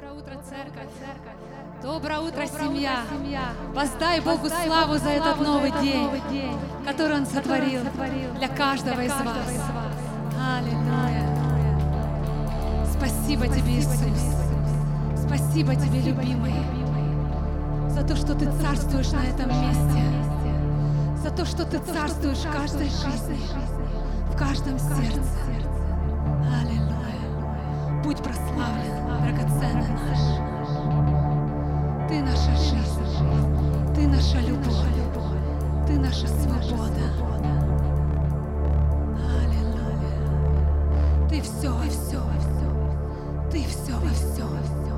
Доброе утро, церковь. Доброе утро, семья. Воздай Богу славу за этот новый день, который Он сотворил для каждого из вас. Аллилуйя. Спасибо тебе, Иисус. Спасибо тебе, любимый, за то, что ты царствуешь на этом месте, за то, что ты царствуешь в каждой жизни, в каждом сердце. Аллилуйя. Будь прославлен драгоценный наш. Ты наша жизнь, ты наша любовь, ты наша свобода. Аллилуйя. Ты все, все, все, ты все во всем.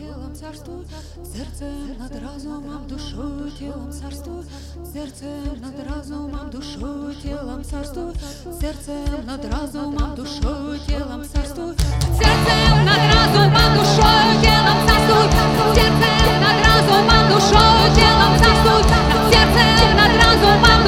телом царству, сердцем над разумом, душу, телом царству, сердцем над разумом, душу, телом царству, сердцем над разумом, душу, телом царству, сердцем над разумом, душу, телом царству, сердцем над разумом, душу, телом царству, сердцем над разумом,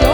走。